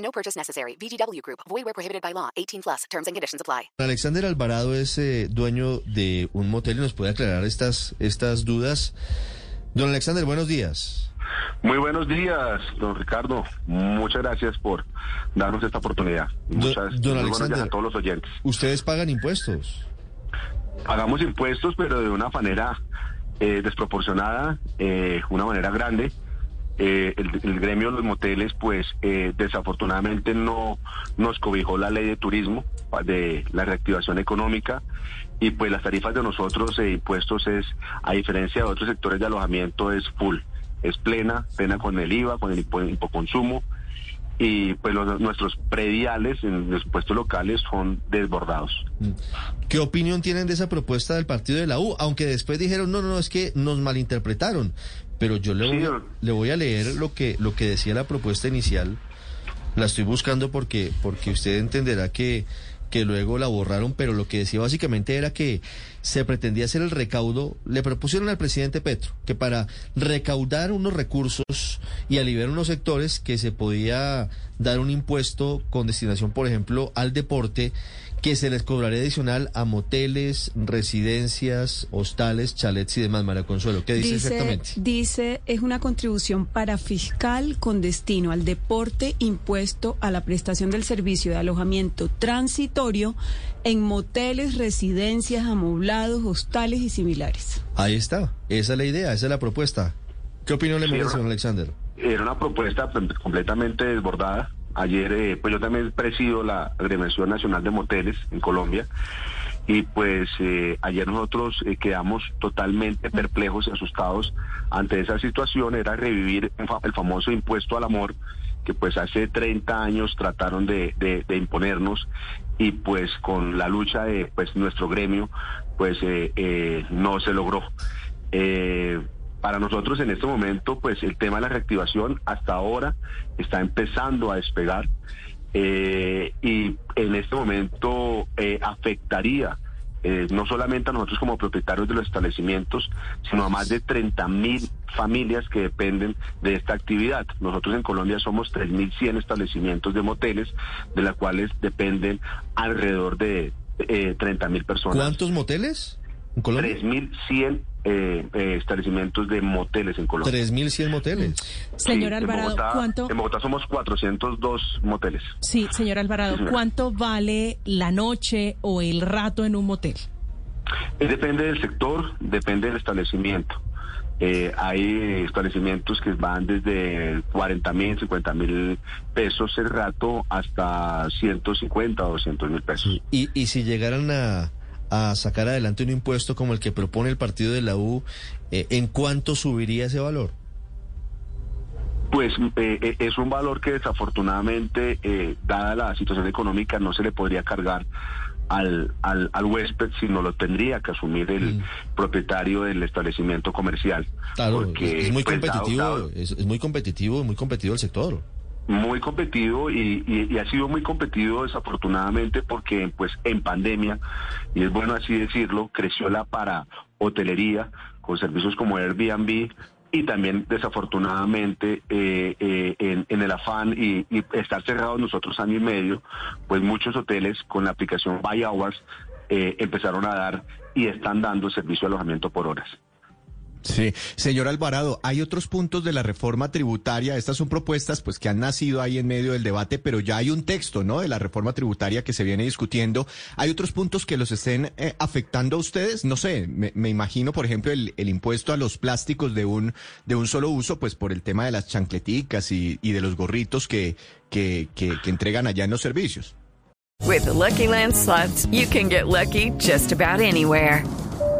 No purchase necessary. VGW Group. Void where prohibited by law. 18 plus. Terms and conditions apply. Alexander Alvarado es eh, dueño de un motel y nos puede aclarar estas, estas dudas. Don Alexander, buenos días. Muy buenos días, don Ricardo. Muchas gracias por darnos esta oportunidad. Muchas don buenos Alexander. días a todos los oyentes. Ustedes pagan impuestos. Pagamos impuestos, pero de una manera eh, desproporcionada, eh, una manera grande. Eh, el, el gremio de los moteles, pues eh, desafortunadamente no nos cobijó la ley de turismo de la reactivación económica y pues las tarifas de nosotros de impuestos es, a diferencia de otros sectores de alojamiento, es full, es plena, plena con el IVA, con el impoconsumo y pues los- nuestros prediales en los impuestos locales son desbordados. ¿Qué opinión tienen de esa propuesta del partido de la U? Aunque después dijeron, no, no, es que nos malinterpretaron. Pero yo le voy, Sí, a- don- le voy a leer lo que, lo que decía la propuesta inicial. La estoy buscando porque, porque usted entenderá que, que luego la borraron, pero lo que decía básicamente era que se pretendía hacer el recaudo. Le propusieron al presidente Petro que para recaudar unos recursos y aliviar unos sectores que se podía dar un impuesto con destinación, por ejemplo, al deporte que se les cobraría adicional a moteles, residencias, hostales, chalets y demás, María Consuelo. ¿Qué dice, exactamente? dice, es una contribución para fiscal con destino al deporte impuesto a la prestación del servicio de alojamiento transitorio en moteles, residencias, amoblados, hostales y similares. Ahí está, esa es la idea, esa es la propuesta. ¿Qué opinión le Sí, merece, don Alexander? Era una propuesta pues, completamente desbordada. Ayer, eh, pues yo también presido la Agremiación Nacional de Moteles en Colombia. Y pues eh, ayer nosotros eh, quedamos totalmente perplejos y asustados ante esa situación. Era revivir el fa- el famoso impuesto al amor que pues hace 30 años trataron de, de- de imponernos y pues con la lucha de pues nuestro gremio pues no se logró. Eh, para nosotros en este momento, pues el tema de la reactivación hasta ahora está empezando a despegar eh, y en este momento eh, afectaría eh, no solamente a nosotros como propietarios de los establecimientos, sino a más de 30 mil familias que dependen de esta actividad. Nosotros en Colombia somos 3.100 establecimientos de moteles, de las cuales dependen alrededor de eh, 30 mil personas. ¿Cuántos moteles en Colombia? 3.100 eh, eh, establecimientos de moteles en Colombia. 3.100 moteles. Señor Sí, en Alvarado, Bogotá- ¿cuánto? En Bogotá somos 402 moteles. Sí, señor Alvarado, Sí. ¿cuánto vale la noche o el rato en un motel? Eh, Depende del sector, depende del establecimiento. Eh, hay establecimientos que van desde 40 mil, 50 mil pesos el rato hasta 150 o 200 mil pesos. Y, y si llegaran a, a sacar adelante un impuesto como el que propone el partido de la U, eh, ¿en cuánto subiría ese valor? Pues eh, eh, es un valor que desafortunadamente, eh, dada la situación económica, no se le podría cargar al, al, al huésped, sino lo tendría que asumir el Mm. propietario del establecimiento comercial. Claro, Porque, es, muy pues, dado- competitivo, dado- es, es muy competitivo, muy competitivo el sector. Muy competido y, ha sido muy competido desafortunadamente porque pues en pandemia, y es bueno así decirlo, creció la para hotelería con servicios como Airbnb y también desafortunadamente eh, eh, en, el afán y, y estar cerrados nosotros año y medio, pues muchos hoteles con la aplicación Buy Hours eh, empezaron a dar y están dando servicio de alojamiento por horas. Sí, señor Alvarado, hay otros puntos de la reforma tributaria. Estas son propuestas, pues, que han nacido ahí en medio del debate, pero ya hay un texto, ¿no? De la reforma tributaria que se viene discutiendo. ¿Hay otros puntos que los estén eh, afectando a ustedes? No sé, me, imagino, por ejemplo, el, impuesto a los plásticos de un de un solo uso, pues, por el tema de las chancleticas y, de los gorritos que, que, entregan allá en los servicios. With the Lucky Land you can get lucky just about anywhere.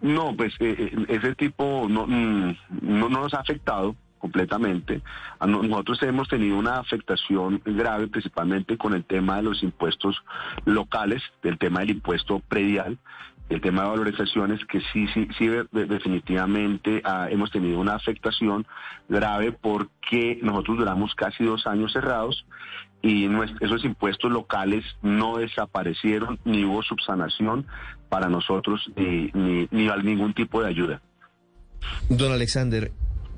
No, pues eh, eh, ese tipo no, mm, no, no nos ha afectado completamente. Nosotros hemos tenido una afectación grave principalmente con el tema de los impuestos locales, del tema del impuesto predial, el tema de valorizaciones, que sí, sí, sí, de- de- definitivamente ah, hemos tenido una afectación grave porque nosotros duramos casi dos años cerrados y esos impuestos locales no desaparecieron ni hubo subsanación para nosotros ni, ni, ni al- ningún tipo de ayuda. Don Alexander,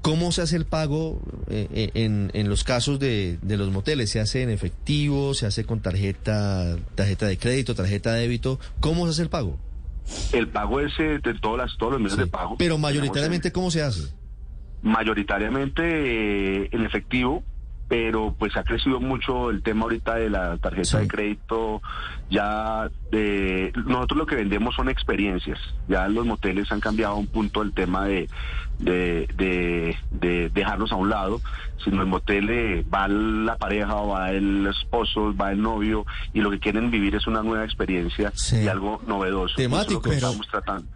¿cómo se hace el pago eh, eh, en, en los casos de, de los moteles? ¿Se hace en efectivo? ¿Se hace con tarjeta, tarjeta de crédito, tarjeta de débito? ¿Cómo se hace el pago? El pago es eh, de todas las, todos los medios de pago. Pero mayoritariamente, ¿cómo se hace? mayoritariamente eh, en efectivo, pero pues ha crecido mucho el tema ahorita de la tarjeta de crédito. Ya de nosotros lo que vendemos son experiencias. Ya los moteles han cambiado un punto el tema de de, de, de dejarlos a un lado. Si en el motel eh, va la pareja o va el esposo, va el novio y lo que quieren vivir es una nueva experiencia y algo novedoso. Es Temático, pero-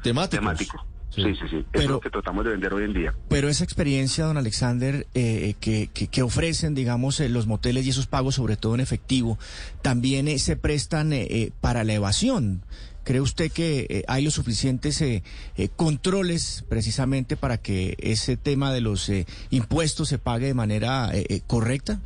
temáticos. Temático. Sí, sí, sí. Eso es Pero- lo que tratamos de vender hoy en día. Pero esa experiencia, don Alexander, eh, que, que, que ofrecen, digamos, eh, los moteles y esos pagos, sobre todo en efectivo, también eh, se prestan eh, eh, para la evasión. ¿Cree usted que eh, hay los suficientes eh, eh, controles precisamente para que ese tema de los eh, impuestos se pague de manera eh, eh, correcta?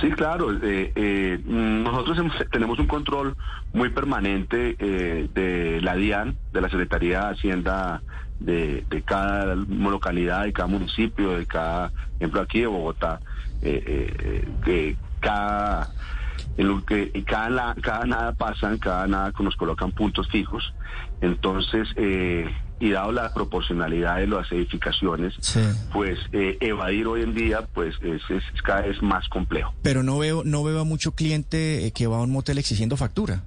Sí, claro. eh, eh, nosotros tenemos un control muy permanente eh, de la DIAN, de la Secretaría de Hacienda de, de cada localidad, de cada municipio, de cada, ejemplo aquí de Bogotá, eh, eh, que cada en lo que y cada, la- cada nada pasan, cada nada nos colocan puntos fijos. Entonces, eh, y dado la proporcionalidad de las edificaciones, pues eh, evadir hoy en día pues es, es- es cada vez más complejo. Pero no veo, no veo a mucho cliente eh, que va a un motel exigiendo factura.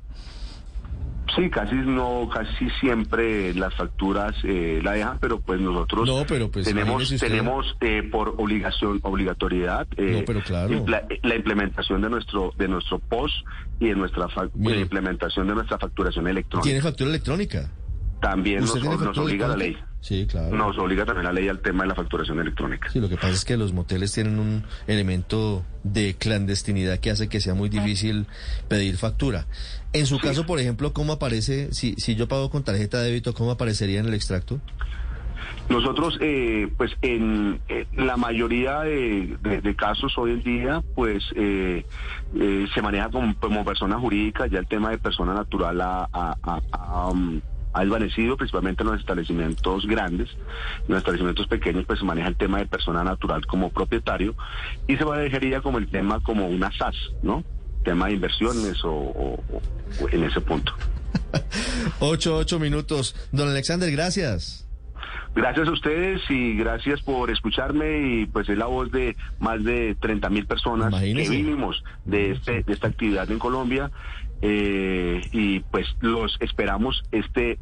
Sí, casi no, casi siempre las facturas eh, la dejan, pero pues nosotros No, pero pues, tenemos usted. tenemos eh, por obligación obligatoriedad eh, No, pero claro. impla- la implementación de nuestro de nuestro POS y de nuestra la implementación de nuestra facturación electrónica. ¿Tiene factura electrónica? También nos, ¿Usted tiene nos obliga la ley. Sí, claro. Nos obliga también la ley al tema de la facturación electrónica. Sí, lo que pasa es que los moteles tienen un elemento de clandestinidad que hace que sea muy difícil pedir factura. En su caso, por ejemplo, ¿cómo aparece, si, si yo pago con tarjeta de débito, cómo aparecería en el extracto? Nosotros, eh, pues en, eh, la mayoría de, de- de casos hoy en día, pues eh, eh, se maneja como, como persona jurídica, ya el tema de persona natural ha- ha, um, ha desvanecido, principalmente en los establecimientos grandes, en los establecimientos pequeños, pues se maneja el tema de persona natural como propietario y se manejaría como el tema como una SAS, ¿no? Tema de inversiones o, o- o en ese punto. Ocho, ocho minutos. Don Alexander, gracias. Gracias a ustedes y gracias por escucharme y pues es la voz de más de 30 mil personas Imagínese. que vivimos de, este, de esta actividad en Colombia eh, y pues los esperamos este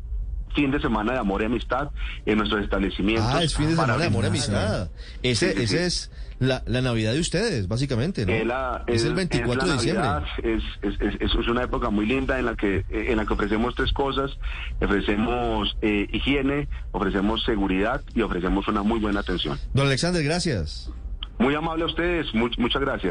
fin de semana de amor y amistad en nuestros establecimientos. Ah, es fin de semana de amor y amistad. Ese, Sí, sí, ese sí. es la, la Navidad de ustedes, básicamente, ¿no? Es, la- es el es- 24 es de diciembre. Navidad, Es, es, es- es una época muy linda en la que en la que ofrecemos tres cosas: ofrecemos eh, higiene, ofrecemos seguridad y ofrecemos una muy buena atención. Don Alexander, gracias. Muy amable a ustedes, much- muchas gracias.